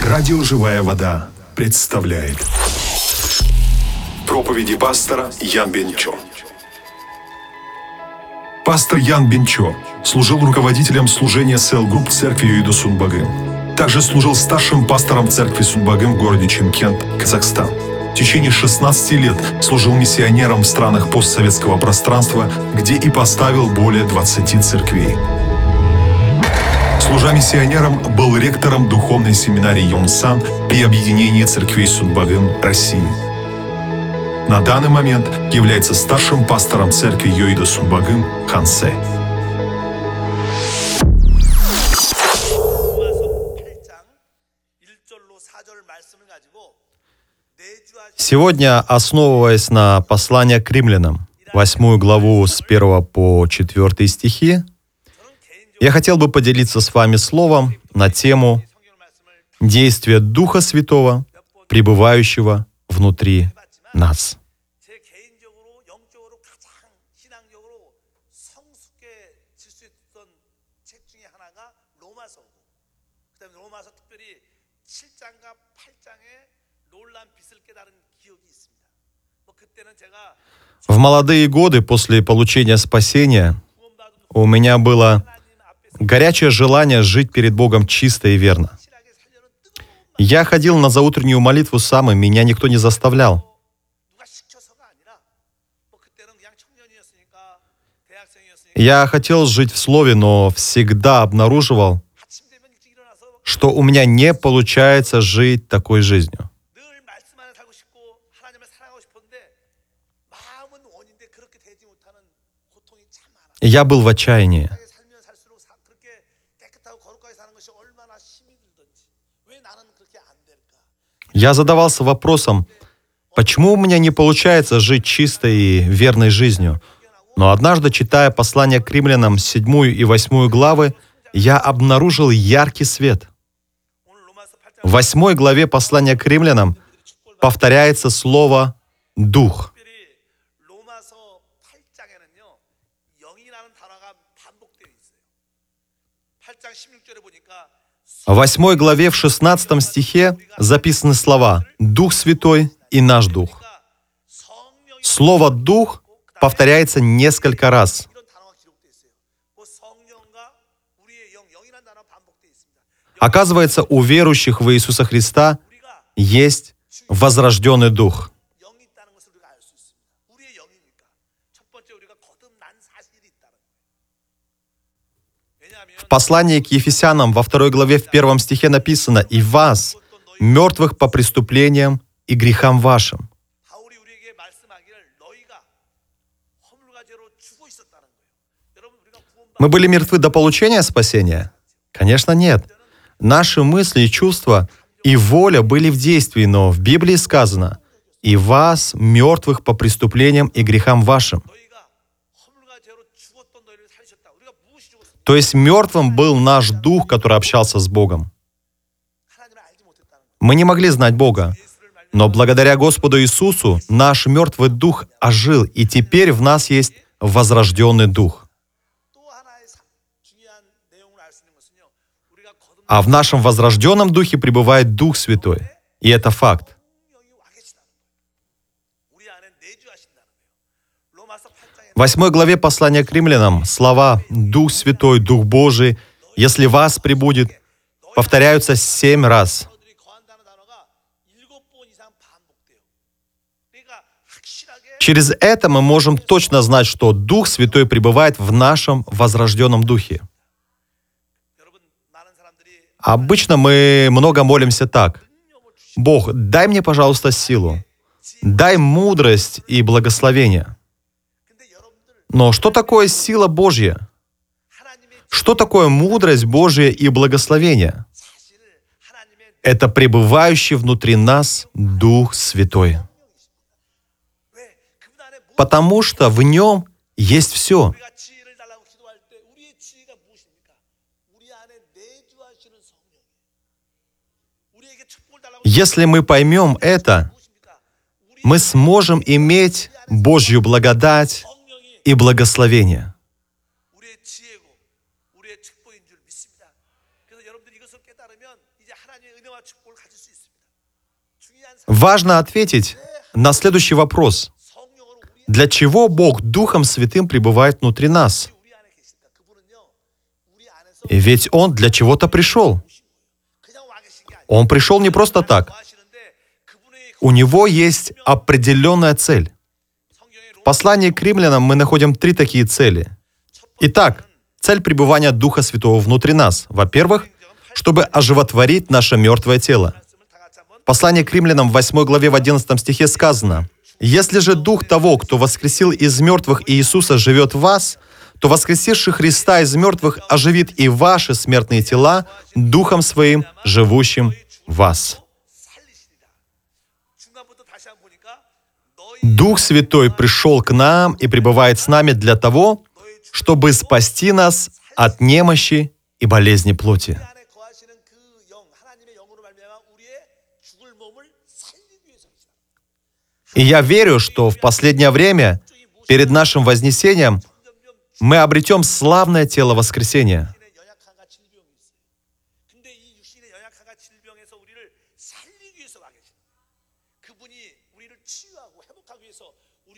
Радио «Живая вода» представляет проповеди пастора Ян Бенчо. Пастор Ян Бенчо служил руководителем служения Cell Group церкви Ёидо Сунбагын. Также служил старшим пастором церкви Сунбагын в городе Чимкент, Казахстан. В течение 16 лет служил миссионером в странах постсоветского пространства, где и поставил более 20 церквей. Служа миссионером, был ректором духовной семинарии Йонсан при объединении церквей Судбагын России. На данный момент является старшим пастором церкви Йоида Сунбагын Хансе. Сегодня, основываясь на послании к римлянам, 8 главу с 1 по 4 стихи, я хотел бы поделиться с вами словом на тему действия Духа Святого, пребывающего внутри нас. В молодые годы после получения спасения у меня было горячее желание жить перед Богом чисто и верно. Я ходил на заутреннюю молитву сам, и меня никто не заставлял. Я хотел жить в слове, но всегда обнаруживал, что у меня не получается жить такой жизнью. Я был в отчаянии. Я задавался вопросом, почему у меня не получается жить чистой и верной жизнью? Но однажды, читая послание к римлянам, седьмую и восьмую главы, я обнаружил яркий свет. В восьмой главе послания к римлянам повторяется слово «дух». В 8 главе в 16 стихе записаны слова «Дух Святой и наш Дух». Слово «Дух» повторяется несколько раз. Оказывается, у верующих в Иисуса Христа есть возрожденный Дух. послании к Ефесянам во второй главе в первом стихе написано «И вас, мертвых по преступлениям и грехам вашим». Мы были мертвы до получения спасения? Конечно, нет. Наши мысли, чувства и воля были в действии, но в Библии сказано «И вас, мертвых по преступлениям и грехам вашим». То есть мертвым был наш дух, который общался с Богом. Мы не могли знать Бога, но благодаря Господу Иисусу наш мертвый дух ожил, и теперь в нас есть возрожденный дух. А в нашем возрожденном духе пребывает Дух Святой, и это факт. Восьмой главе послания к римлянам слова «Дух Святой», «Дух Божий», «Если вас прибудет», повторяются семь раз. Через это мы можем точно знать, что Дух Святой пребывает в нашем возрожденном Духе. Обычно мы много молимся так. «Бог, дай мне, пожалуйста, силу, дай мудрость и благословение». Но что такое сила Божья? Что такое мудрость Божья и благословение? Это пребывающий внутри нас Дух Святой. Потому что в нем есть все. Если мы поймем это, мы сможем иметь Божью благодать, и благословения. Важно ответить на следующий вопрос. Для чего Бог Духом Святым пребывает внутри нас? Э, ведь Он для чего-то пришел. Он пришел не просто так. У Него есть определенная цель. В послании к римлянам мы находим три такие цели. Итак, цель пребывания Духа Святого внутри нас. Во-первых, чтобы оживотворить наше мертвое тело. Послание к римлянам в 8 главе в 11 стихе сказано, «Если же Дух того, кто воскресил из мертвых Иисуса, живет в вас, то воскресивший Христа из мертвых оживит и ваши смертные тела Духом Своим, живущим в вас». Дух Святой пришел к нам и пребывает с нами для того, чтобы спасти нас от немощи и болезни плоти. И я верю, что в последнее время, перед нашим Вознесением, мы обретем славное тело воскресения –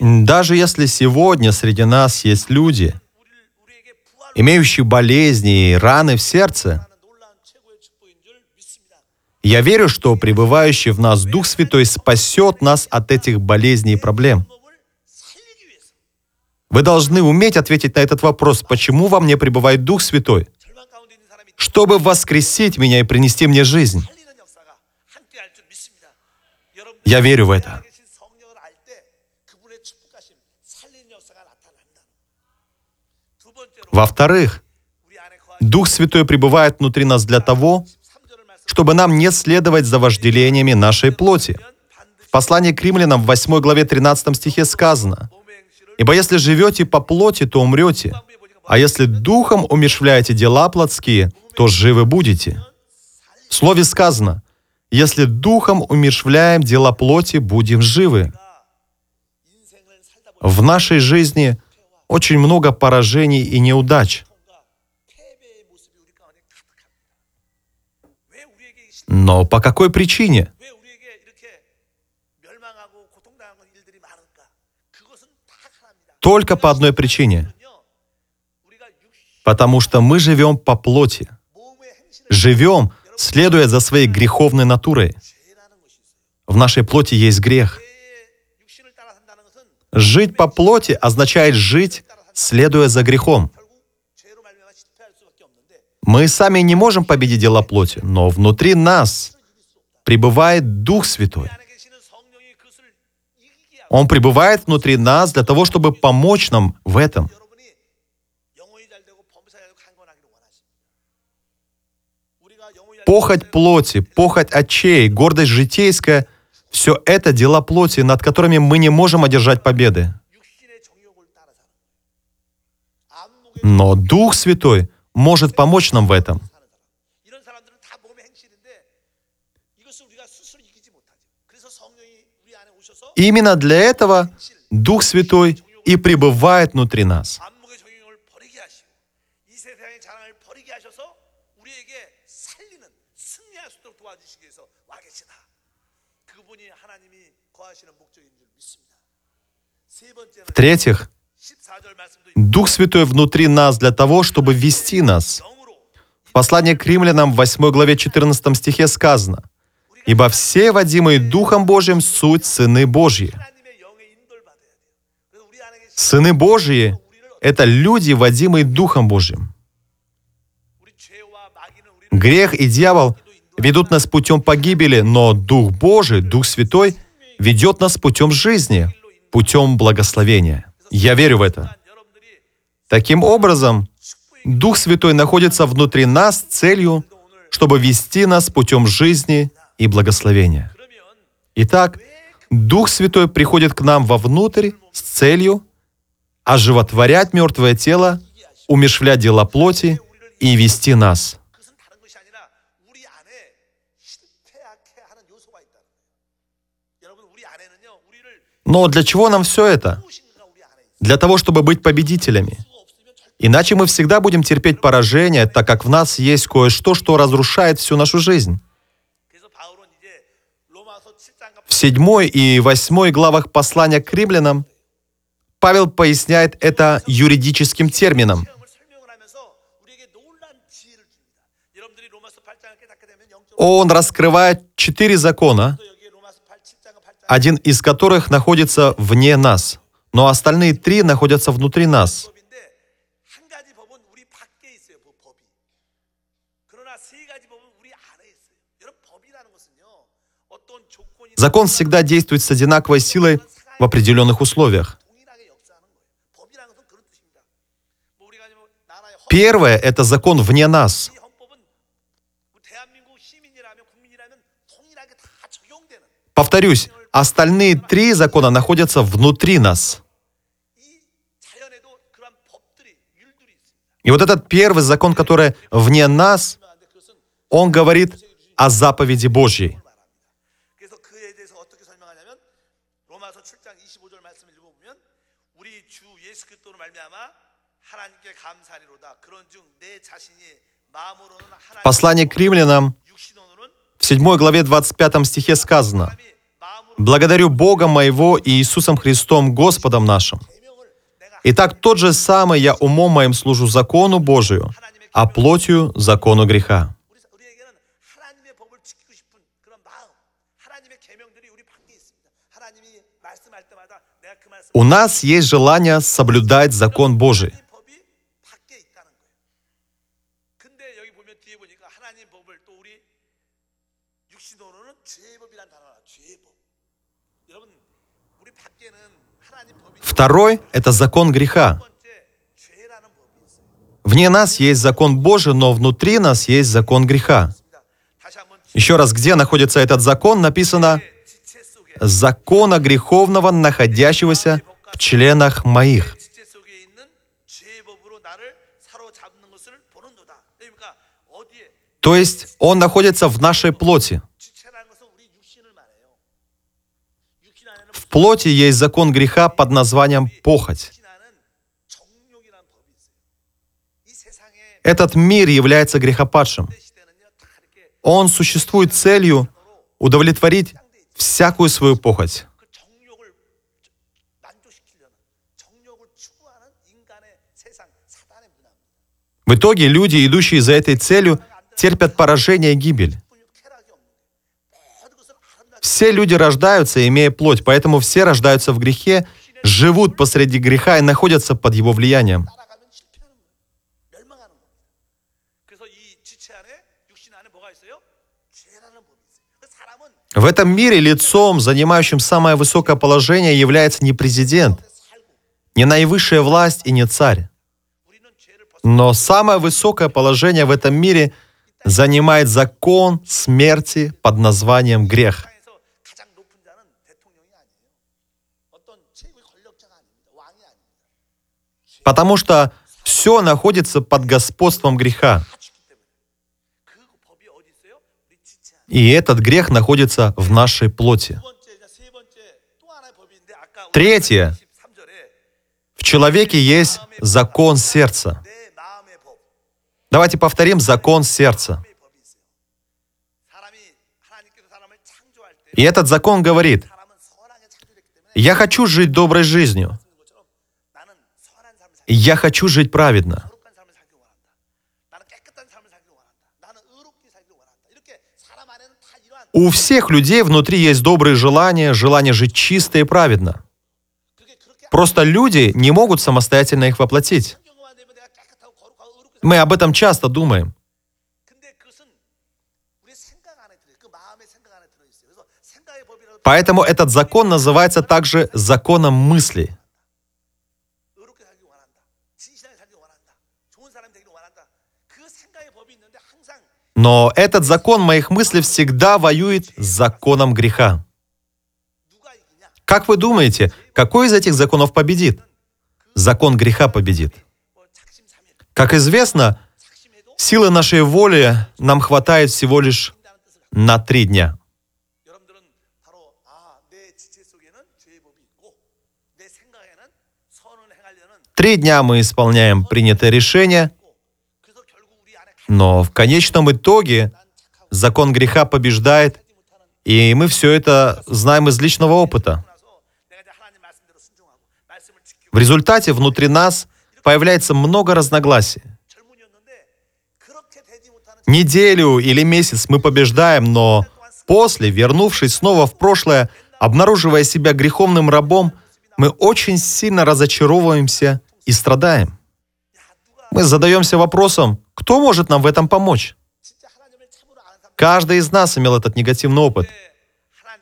Даже если сегодня среди нас есть люди, имеющие болезни и раны в сердце, я верю, что пребывающий в нас Дух Святой спасет нас от этих болезней и проблем. Вы должны уметь ответить на этот вопрос, почему во мне пребывает Дух Святой, чтобы воскресить меня и принести мне жизнь. Я верю в это. Во-вторых, Дух Святой пребывает внутри нас для того, чтобы нам не следовать за вожделениями нашей плоти. В послании к римлянам в 8 главе 13 стихе сказано, «Ибо если живете по плоти, то умрете, а если духом умешвляете дела плотские, то живы будете». В слове сказано, «Если духом умешвляем дела плоти, будем живы». В нашей жизни – очень много поражений и неудач. Но по какой причине? Только по одной причине. Потому что мы живем по плоти. Живем, следуя за своей греховной натурой. В нашей плоти есть грех. Жить по плоти означает жить, следуя за грехом. Мы сами не можем победить дела плоти, но внутри нас пребывает Дух Святой. Он пребывает внутри нас для того, чтобы помочь нам в этом. Похоть плоти, похоть очей, гордость житейская все это дела плоти, над которыми мы не можем одержать победы. Но Дух Святой может помочь нам в этом. Именно для этого Дух Святой и пребывает внутри нас. В-третьих, Дух Святой внутри нас для того, чтобы вести нас. В послании к римлянам в 8 главе 14 стихе сказано, «Ибо все, водимые Духом Божьим, суть Сыны Божьи». Сыны Божьи — это люди, водимые Духом Божьим. Грех и дьявол ведут нас путем погибели, но Дух Божий, Дух Святой ведет нас путем жизни, путем благословения. Я верю в это. Таким образом, Дух Святой находится внутри нас с целью, чтобы вести нас путем жизни и благословения. Итак, Дух Святой приходит к нам вовнутрь с целью оживотворять мертвое тело, умешвлять дела плоти и вести нас – Но для чего нам все это? Для того, чтобы быть победителями. Иначе мы всегда будем терпеть поражение, так как в нас есть кое-что, что разрушает всю нашу жизнь. В 7 и 8 главах послания к римлянам Павел поясняет это юридическим термином. Он раскрывает четыре закона, один из которых находится вне нас, но остальные три находятся внутри нас. Закон всегда действует с одинаковой силой в определенных условиях. Первое – это закон вне нас. Повторюсь, Остальные три закона находятся внутри нас. И вот этот первый закон, который вне нас, он говорит о заповеди Божьей. Послание к римлянам в 7 главе 25 стихе сказано – Благодарю Бога моего и Иисусом Христом Господом нашим. Итак, тот же самый я умом моим служу закону Божию, а плотью — закону греха. У нас есть желание соблюдать закон Божий. Второй — это закон греха. Вне нас есть закон Божий, но внутри нас есть закон греха. Еще раз, где находится этот закон, написано «закона греховного, находящегося в членах моих». То есть он находится в нашей плоти. плоти есть закон греха под названием похоть. Этот мир является грехопадшим. Он существует целью удовлетворить всякую свою похоть. В итоге люди, идущие за этой целью, терпят поражение и гибель. Все люди рождаются, имея плоть, поэтому все рождаются в грехе, живут посреди греха и находятся под его влиянием. В этом мире лицом, занимающим самое высокое положение, является не президент, не наивысшая власть и не царь. Но самое высокое положение в этом мире занимает закон смерти под названием грех. потому что все находится под господством греха. И этот грех находится в нашей плоти. Третье. В человеке есть закон сердца. Давайте повторим закон сердца. И этот закон говорит, я хочу жить доброй жизнью, я хочу жить праведно. У всех людей внутри есть добрые желания, желание жить чисто и праведно. Просто люди не могут самостоятельно их воплотить. Мы об этом часто думаем. Поэтому этот закон называется также законом мысли. Но этот закон моих мыслей всегда воюет с законом греха. Как вы думаете, какой из этих законов победит? Закон греха победит. Как известно, силы нашей воли нам хватает всего лишь на три дня. Три дня мы исполняем принятое решение – но в конечном итоге закон греха побеждает, и мы все это знаем из личного опыта. В результате внутри нас появляется много разногласий. Неделю или месяц мы побеждаем, но после, вернувшись снова в прошлое, обнаруживая себя греховным рабом, мы очень сильно разочаровываемся и страдаем. Мы задаемся вопросом, кто может нам в этом помочь? Каждый из нас имел этот негативный опыт.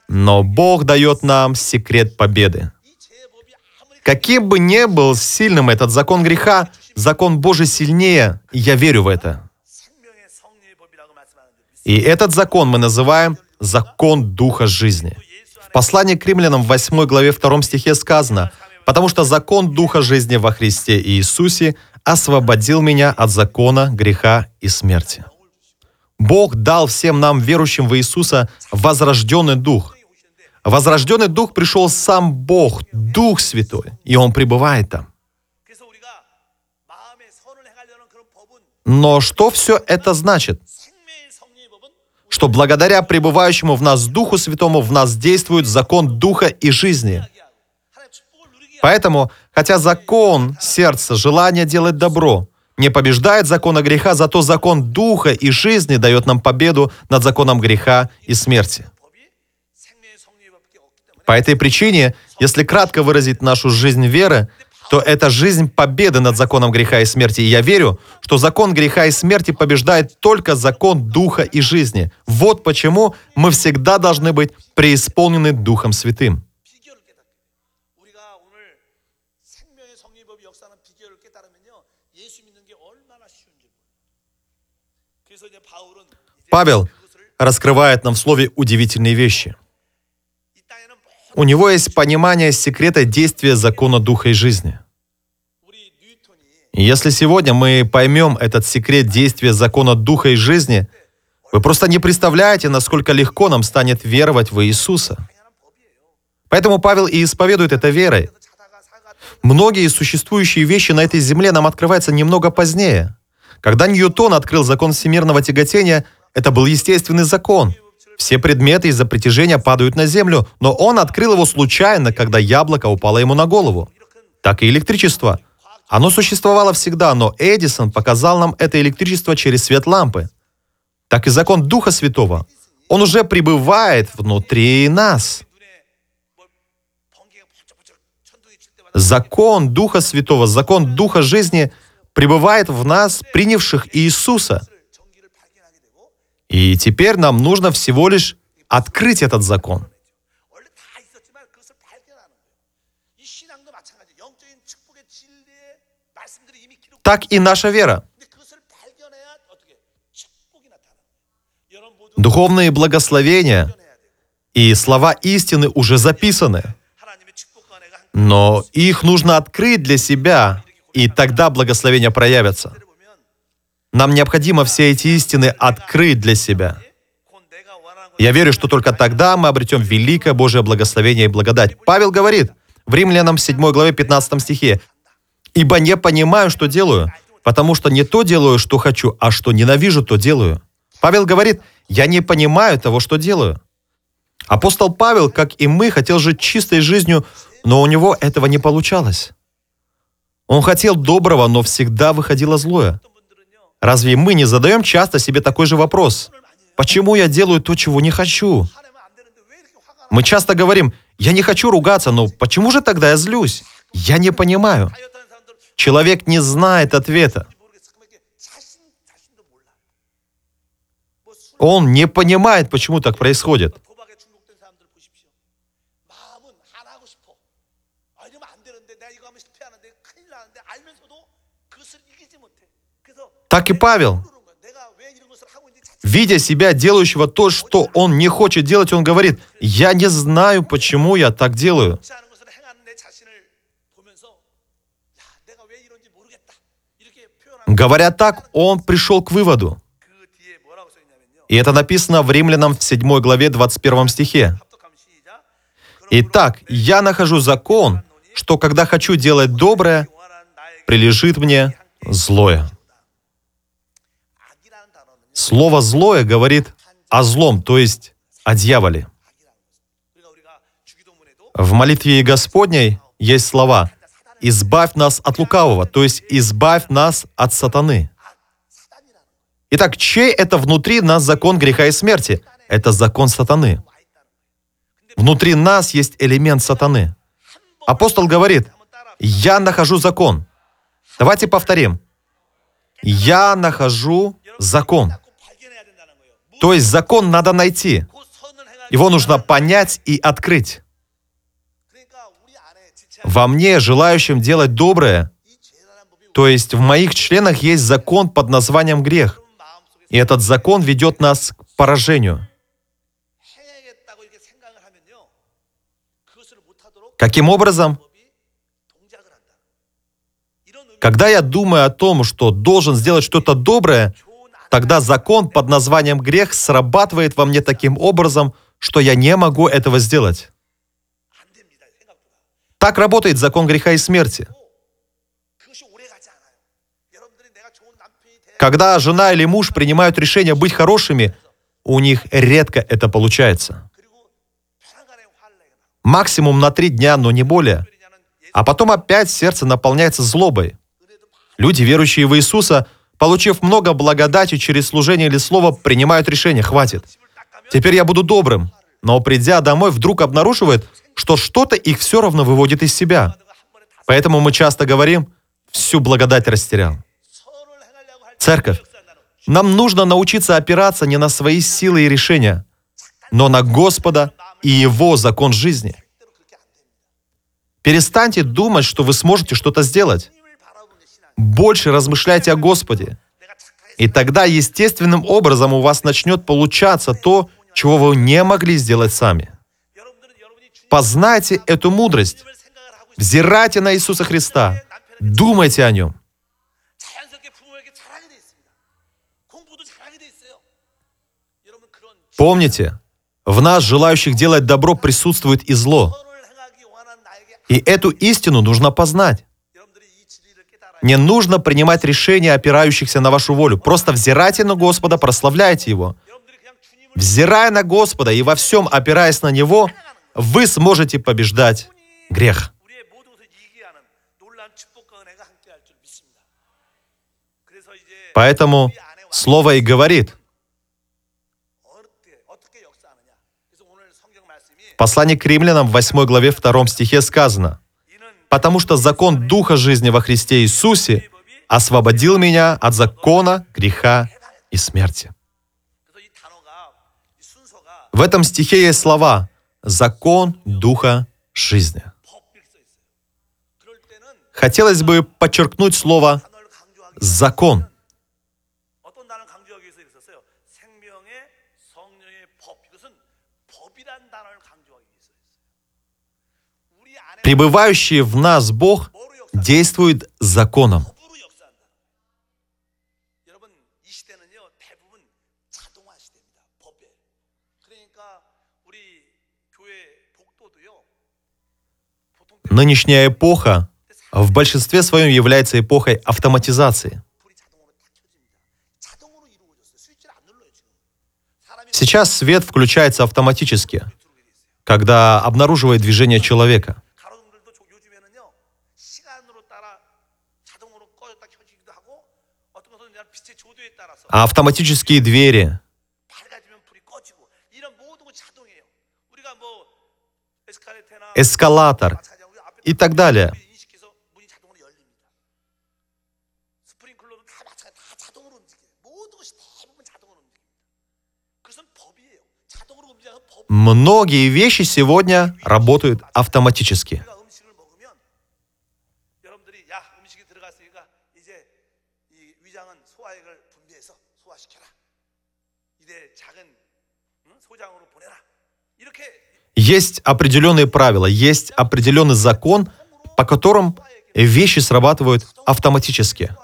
Но Бог дает нам секрет победы. Каким бы ни был сильным этот закон греха, закон Божий сильнее, я верю в это. И этот закон мы называем закон Духа жизни. В послании к римлянам в 8 главе 2 стихе сказано, «Потому что закон Духа жизни во Христе Иисусе – освободил меня от закона, греха и смерти. Бог дал всем нам, верующим в Иисуса, возрожденный дух. Возрожденный дух пришел сам Бог, Дух Святой, и Он пребывает там. Но что все это значит? Что благодаря пребывающему в нас Духу Святому в нас действует закон Духа и жизни – Поэтому, хотя закон сердца, желание делать добро, не побеждает закона греха, зато закон духа и жизни дает нам победу над законом греха и смерти. По этой причине, если кратко выразить нашу жизнь веры, то это жизнь победы над законом греха и смерти. И я верю, что закон греха и смерти побеждает только закон духа и жизни. Вот почему мы всегда должны быть преисполнены Духом Святым. Павел раскрывает нам в слове удивительные вещи. У него есть понимание секрета действия закона Духа и жизни. Если сегодня мы поймем этот секрет действия закона Духа и жизни, вы просто не представляете, насколько легко нам станет веровать в Иисуса. Поэтому Павел и исповедует это верой. Многие существующие вещи на этой земле нам открываются немного позднее. Когда Ньютон открыл закон всемирного тяготения – это был естественный закон. Все предметы из-за притяжения падают на землю, но он открыл его случайно, когда яблоко упало ему на голову. Так и электричество. Оно существовало всегда, но Эдисон показал нам это электричество через свет лампы. Так и закон Духа Святого. Он уже пребывает внутри нас. Закон Духа Святого, закон Духа жизни пребывает в нас, принявших Иисуса. И теперь нам нужно всего лишь открыть этот закон. Так и наша вера. Духовные благословения и слова истины уже записаны. Но их нужно открыть для себя, и тогда благословения проявятся. Нам необходимо все эти истины открыть для себя. Я верю, что только тогда мы обретем великое Божье благословение и благодать. Павел говорит в Римлянам 7 главе 15 стихе, «Ибо не понимаю, что делаю, потому что не то делаю, что хочу, а что ненавижу, то делаю». Павел говорит, «Я не понимаю того, что делаю». Апостол Павел, как и мы, хотел жить чистой жизнью, но у него этого не получалось. Он хотел доброго, но всегда выходило злое. Разве мы не задаем часто себе такой же вопрос? Почему я делаю то, чего не хочу? Мы часто говорим, я не хочу ругаться, но почему же тогда я злюсь? Я не понимаю. Человек не знает ответа. Он не понимает, почему так происходит. Так и Павел, видя себя делающего то, что он не хочет делать, он говорит, «Я не знаю, почему я так делаю». Говоря так, он пришел к выводу. И это написано в Римлянам в 7 главе 21 стихе. «Итак, я нахожу закон, что когда хочу делать доброе, прилежит мне злое». Слово «злое» говорит о злом, то есть о дьяволе. В молитве Господней есть слова «избавь нас от лукавого», то есть «избавь нас от сатаны». Итак, чей это внутри нас закон греха и смерти? Это закон сатаны. Внутри нас есть элемент сатаны. Апостол говорит, «Я нахожу закон». Давайте повторим. «Я нахожу закон». То есть закон надо найти. Его нужно понять и открыть. Во мне, желающим делать доброе, то есть в моих членах есть закон под названием грех. И этот закон ведет нас к поражению. Каким образом? Когда я думаю о том, что должен сделать что-то доброе, Тогда закон под названием грех срабатывает во мне таким образом, что я не могу этого сделать. Так работает закон греха и смерти. Когда жена или муж принимают решение быть хорошими, у них редко это получается. Максимум на три дня, но не более. А потом опять сердце наполняется злобой. Люди, верующие в Иисуса, получив много благодати через служение или слово, принимают решение «хватит». Теперь я буду добрым. Но придя домой, вдруг обнаруживает, что что-то их все равно выводит из себя. Поэтому мы часто говорим «всю благодать растерял». Церковь, нам нужно научиться опираться не на свои силы и решения, но на Господа и Его закон жизни. Перестаньте думать, что вы сможете что-то сделать больше размышляйте о Господе. И тогда естественным образом у вас начнет получаться то, чего вы не могли сделать сами. Познайте эту мудрость. Взирайте на Иисуса Христа. Думайте о Нем. Помните, в нас, желающих делать добро, присутствует и зло. И эту истину нужно познать. Не нужно принимать решения, опирающихся на вашу волю. Просто взирайте на Господа, прославляйте Его. Взирая на Господа и во всем опираясь на Него, вы сможете побеждать грех. Поэтому Слово и говорит. В послании к римлянам в 8 главе 2 стихе сказано – потому что закон Духа жизни во Христе Иисусе освободил меня от закона, греха и смерти. В этом стихе есть слова «закон Духа жизни». Хотелось бы подчеркнуть слово «закон». Пребывающий в нас Бог действует законом. Нынешняя эпоха в большинстве своем является эпохой автоматизации. Сейчас свет включается автоматически, когда обнаруживает движение человека – А автоматические двери. эскалатор и так далее. Многие вещи сегодня работают автоматически. Есть определенные правила, есть определенный закон, по которым вещи срабатывают автоматически.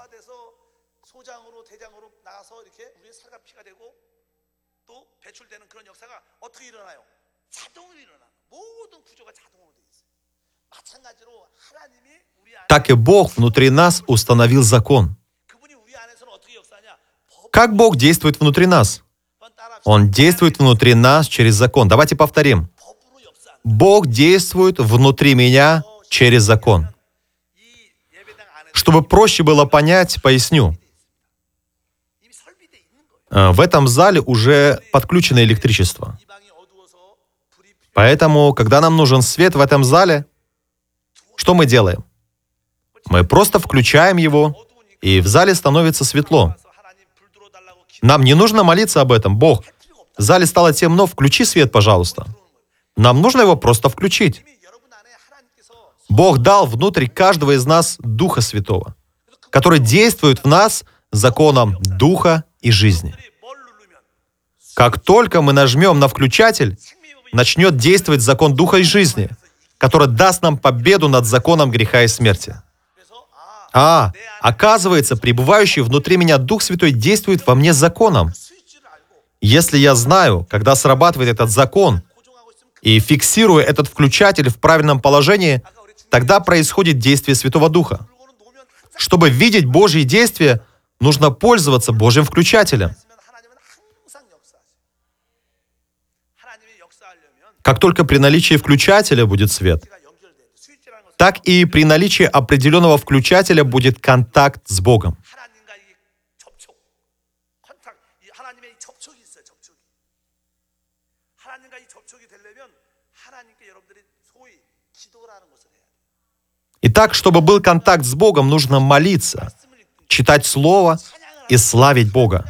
Так и Бог внутри нас установил закон. Как Бог действует внутри нас? Он действует внутри нас через закон. Давайте повторим. Бог действует внутри меня через закон. Чтобы проще было понять, поясню. Э, в этом зале уже подключено электричество. Поэтому, когда нам нужен свет в этом зале, что мы делаем? Мы просто включаем его, и в зале становится светло. Нам не нужно молиться об этом. Бог, в зале стало темно, включи свет, пожалуйста. Нам нужно его просто включить. Бог дал внутрь каждого из нас Духа Святого, который действует в нас законом Духа и жизни. Как только мы нажмем на включатель, начнет действовать закон Духа и жизни, который даст нам победу над законом греха и смерти. А, оказывается, пребывающий внутри меня Дух Святой действует во мне законом, если я знаю, когда срабатывает этот закон, и фиксирую этот включатель в правильном положении, тогда происходит действие Святого Духа. Чтобы видеть Божьи действия, нужно пользоваться Божьим включателем. Как только при наличии включателя будет свет, так и при наличии определенного включателя будет контакт с Богом. Итак, чтобы был контакт с Богом, нужно молиться, читать Слово и славить Бога.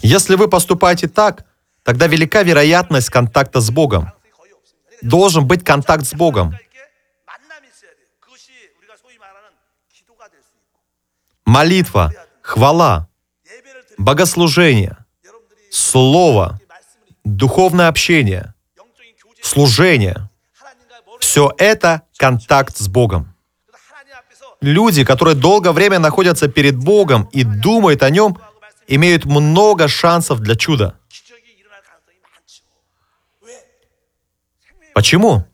Если вы поступаете так, тогда велика вероятность контакта с Богом. Должен быть контакт с Богом. Молитва, хвала, богослужение, слово, духовное общение, служение — все это контакт с Богом. Люди, которые долгое время находятся перед Богом и думают о Нем, имеют много шансов для чуда. Почему?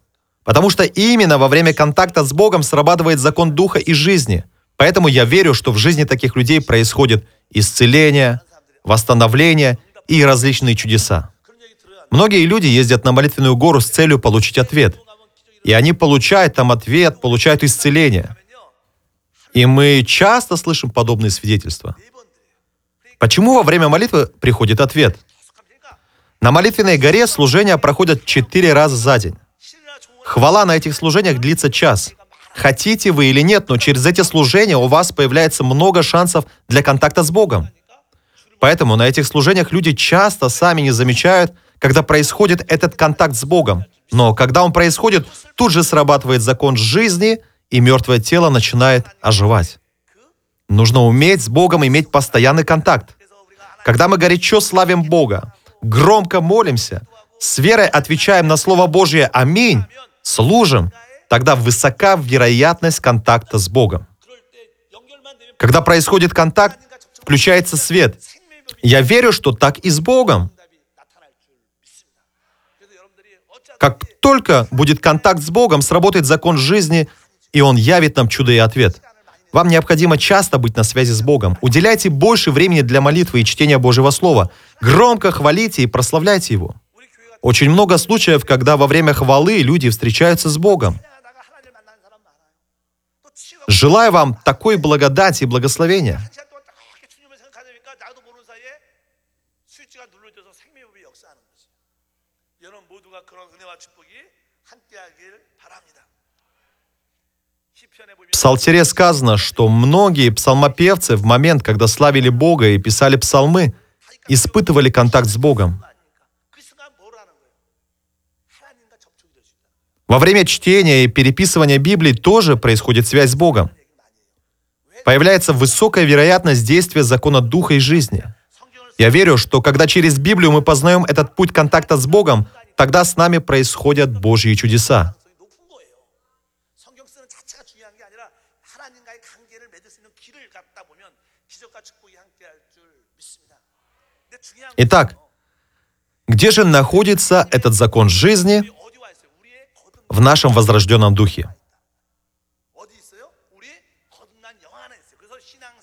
Потому что именно во время контакта с Богом срабатывает закон духа и жизни. Поэтому я верю, что в жизни таких людей происходит исцеление, восстановление и различные чудеса. Многие люди ездят на молитвенную гору с целью получить ответ – и они получают там ответ, получают исцеление. И мы часто слышим подобные свидетельства. Почему во время молитвы приходит ответ? На молитвенной горе служения проходят четыре раза за день. Хвала на этих служениях длится час. Хотите вы или нет, но через эти служения у вас появляется много шансов для контакта с Богом. Поэтому на этих служениях люди часто сами не замечают, когда происходит этот контакт с Богом. Но когда он происходит, тут же срабатывает закон жизни, и мертвое тело начинает оживать. Нужно уметь с Богом иметь постоянный контакт. Когда мы горячо славим Бога, громко молимся, с верой отвечаем на Слово Божье «Аминь», служим, тогда высока вероятность контакта с Богом. Когда происходит контакт, включается свет. Я верю, что так и с Богом. Как только будет контакт с Богом, сработает закон жизни, и Он явит нам чудо и ответ. Вам необходимо часто быть на связи с Богом. Уделяйте больше времени для молитвы и чтения Божьего Слова. Громко хвалите и прославляйте Его. Очень много случаев, когда во время хвалы люди встречаются с Богом. Желаю вам такой благодати и благословения. Псалтире сказано, что многие псалмопевцы в момент, когда славили Бога и писали псалмы, испытывали контакт с Богом. Во время чтения и переписывания Библии тоже происходит связь с Богом. Появляется высокая вероятность действия закона Духа и жизни. Я верю, что когда через Библию мы познаем этот путь контакта с Богом, тогда с нами происходят Божьи чудеса. Итак, где же находится этот закон жизни в нашем возрожденном духе?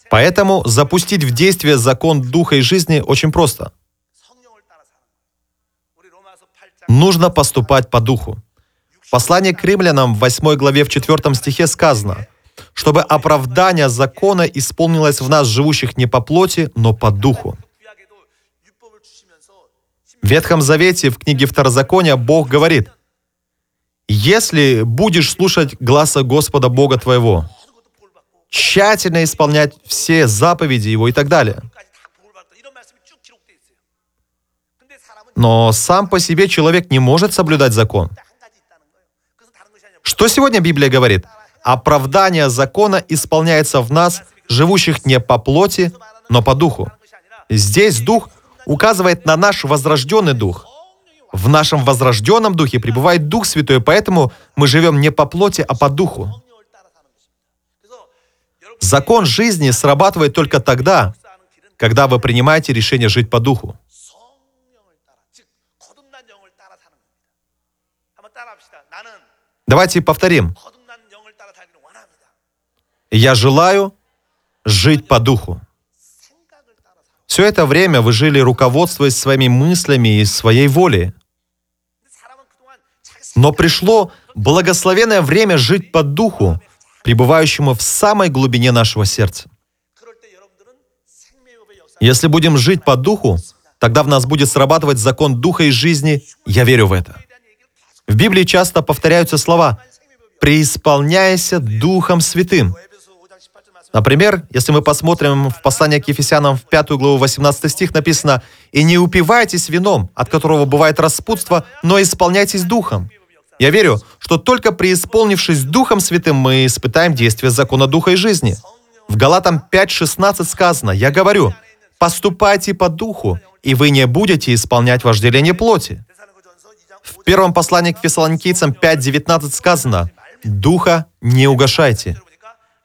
Поэтому запустить в действие закон духа и жизни очень просто. Нужно поступать по духу. Послание к римлянам в 8 главе в 4 стихе сказано, чтобы оправдание закона исполнилось в нас, живущих не по плоти, но по духу. В Ветхом Завете, в книге Второзакония, Бог говорит, «Если будешь слушать гласа Господа Бога твоего, тщательно исполнять все заповеди Его и так далее». Но сам по себе человек не может соблюдать закон. Что сегодня Библия говорит? Оправдание закона исполняется в нас, живущих не по плоти, но по духу. Здесь дух указывает на наш возрожденный дух. В нашем возрожденном духе пребывает Дух Святой, поэтому мы живем не по плоти, а по духу. Закон жизни срабатывает только тогда, когда вы принимаете решение жить по духу. Давайте повторим. Я желаю жить по духу. Все это время вы жили, руководствуясь своими мыслями и своей волей. Но пришло благословенное время жить по духу, пребывающему в самой глубине нашего сердца. Если будем жить по духу, тогда в нас будет срабатывать закон духа и жизни. Я верю в это. В Библии часто повторяются слова «преисполняйся Духом Святым». Например, если мы посмотрим в послание к Ефесянам в 5 главу 18 стих написано «И не упивайтесь вином, от которого бывает распутство, но исполняйтесь духом». Я верю, что только преисполнившись Духом Святым, мы испытаем действие закона Духа и жизни. В Галатам 5.16 сказано «Я говорю, поступайте по Духу, и вы не будете исполнять вожделение плоти». В первом послании к Фессалоникийцам 5.19 сказано «Духа не угашайте».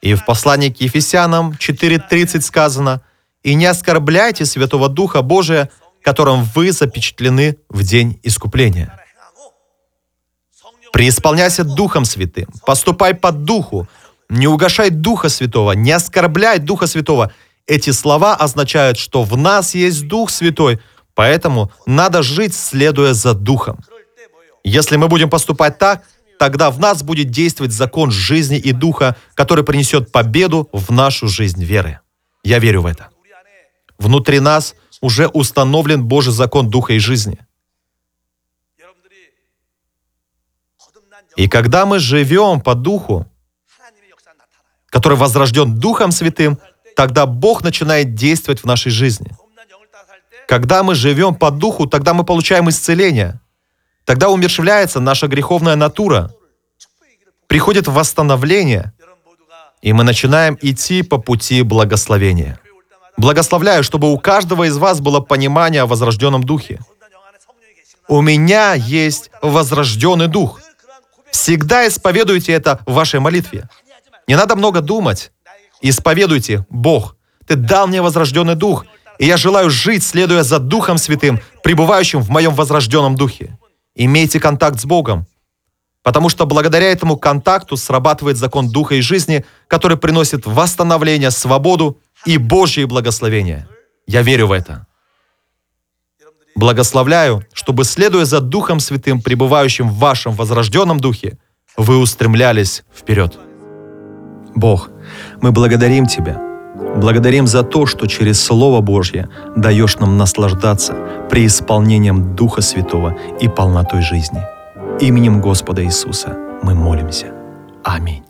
И в послании к Ефесянам 4.30 сказано, «И не оскорбляйте Святого Духа Божия, которым вы запечатлены в день искупления». «Преисполняйся Духом Святым, поступай под Духу, не угошай Духа Святого, не оскорбляй Духа Святого». Эти слова означают, что в нас есть Дух Святой, поэтому надо жить, следуя за Духом. Если мы будем поступать так, тогда в нас будет действовать закон жизни и духа, который принесет победу в нашу жизнь веры. Я верю в это. Внутри нас уже установлен Божий закон духа и жизни. И когда мы живем по духу, который возрожден Духом Святым, тогда Бог начинает действовать в нашей жизни. Когда мы живем по духу, тогда мы получаем исцеление – Тогда умершвляется наша греховная натура, приходит восстановление, и мы начинаем идти по пути благословения. Благословляю, чтобы у каждого из вас было понимание о возрожденном духе. У меня есть возрожденный дух. Всегда исповедуйте это в вашей молитве. Не надо много думать. Исповедуйте, Бог, Ты дал мне возрожденный дух, и я желаю жить, следуя за Духом Святым, пребывающим в моем возрожденном духе. Имейте контакт с Богом, потому что благодаря этому контакту срабатывает закон Духа и жизни, который приносит восстановление, свободу и Божье благословение. Я верю в это. Благословляю, чтобы, следуя за Духом Святым, пребывающим в вашем возрожденном Духе, вы устремлялись вперед. Бог, мы благодарим Тебя – Благодарим за то, что через Слово Божье даешь нам наслаждаться преисполнением Духа Святого и полнотой жизни. Именем Господа Иисуса мы молимся. Аминь.